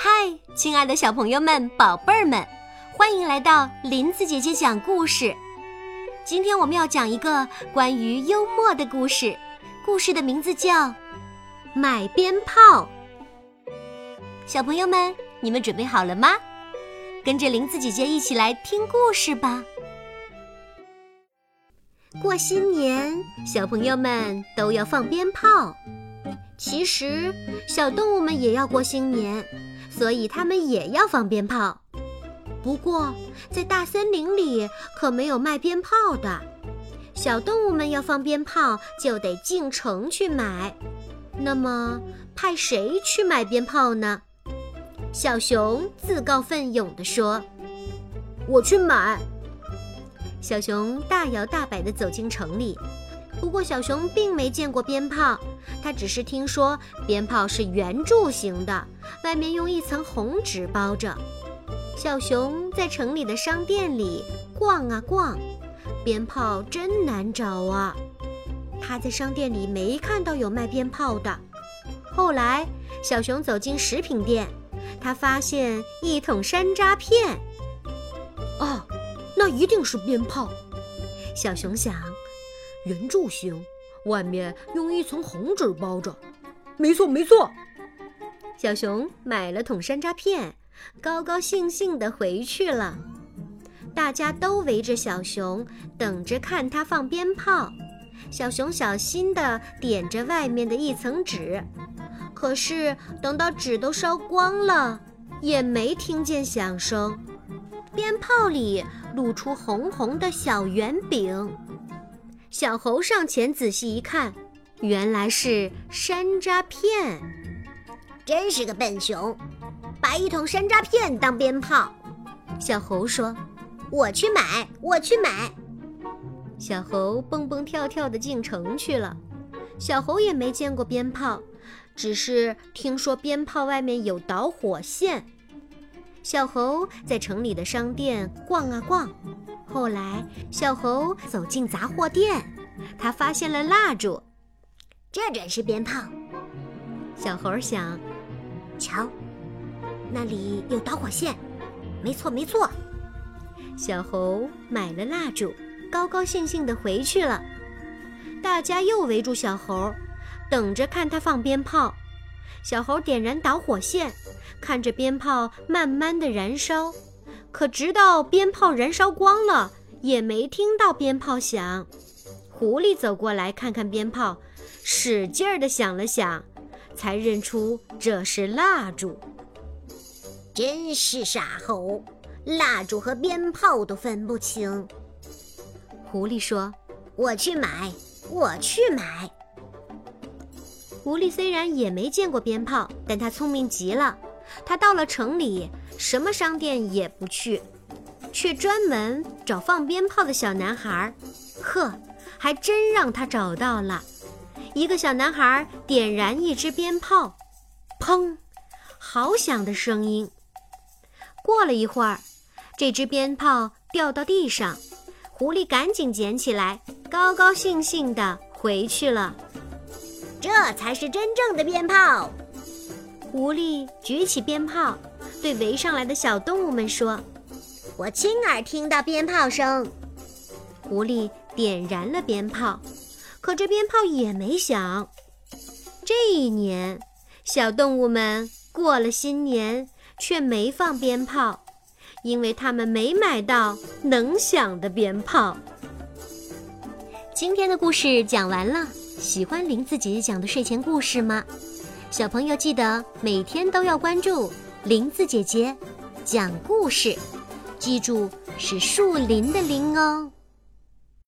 嗨，亲爱的小朋友们、宝贝儿们，欢迎来到林子姐姐讲故事。今天我们要讲一个关于幽默的故事，故事的名字叫《买鞭炮》。小朋友们，你们准备好了吗？跟着林子姐姐一起来听故事吧。过新年，小朋友们都要放鞭炮。其实，小动物们也要过新年，所以他们也要放鞭炮。不过，在大森林里可没有卖鞭炮的。小动物们要放鞭炮，就得进城去买。那么，派谁去买鞭炮呢？小熊自告奋勇地说：“我去买。”小熊大摇大摆地走进城里。不过，小熊并没见过鞭炮，他只是听说鞭炮是圆柱形的，外面用一层红纸包着。小熊在城里的商店里逛啊逛，鞭炮真难找啊！他在商店里没看到有卖鞭炮的。后来，小熊走进食品店，他发现一桶山楂片。哦，那一定是鞭炮！小熊想。圆柱形，外面用一层红纸包着。没错，没错。小熊买了桶山楂片，高高兴兴地回去了。大家都围着小熊，等着看他放鞭炮。小熊小心地点着外面的一层纸，可是等到纸都烧光了，也没听见响声。鞭炮里露出红红的小圆饼。小猴上前仔细一看，原来是山楂片。真是个笨熊，把一桶山楂片当鞭炮。小猴说：“我去买，我去买。”小猴蹦蹦跳跳地进城去了。小猴也没见过鞭炮，只是听说鞭炮外面有导火线。小猴在城里的商店逛啊逛。后来，小猴走进杂货店，他发现了蜡烛，这准是鞭炮。小猴想，瞧，那里有导火线，没错没错。小猴买了蜡烛，高高兴兴地回去了。大家又围住小猴，等着看他放鞭炮。小猴点燃导火线，看着鞭炮慢慢的燃烧。可直到鞭炮燃烧光了，也没听到鞭炮响。狐狸走过来看看鞭炮，使劲儿地响了响，才认出这是蜡烛。真是傻猴，蜡烛和鞭炮都分不清。狐狸说：“我去买，我去买。”狐狸虽然也没见过鞭炮，但它聪明极了。他到了城里，什么商店也不去，却专门找放鞭炮的小男孩。呵，还真让他找到了。一个小男孩点燃一支鞭炮，砰，好响的声音。过了一会儿，这支鞭炮掉到地上，狐狸赶紧捡起来，高高兴兴地回去了。这才是真正的鞭炮。狐狸举起鞭炮，对围上来的小动物们说：“我亲耳听到鞭炮声。”狐狸点燃了鞭炮，可这鞭炮也没响。这一年，小动物们过了新年，却没放鞭炮，因为他们没买到能响的鞭炮。今天的故事讲完了，喜欢林子姐姐讲的睡前故事吗？小朋友记得每天都要关注林子姐姐讲故事，记住是树林的林哦。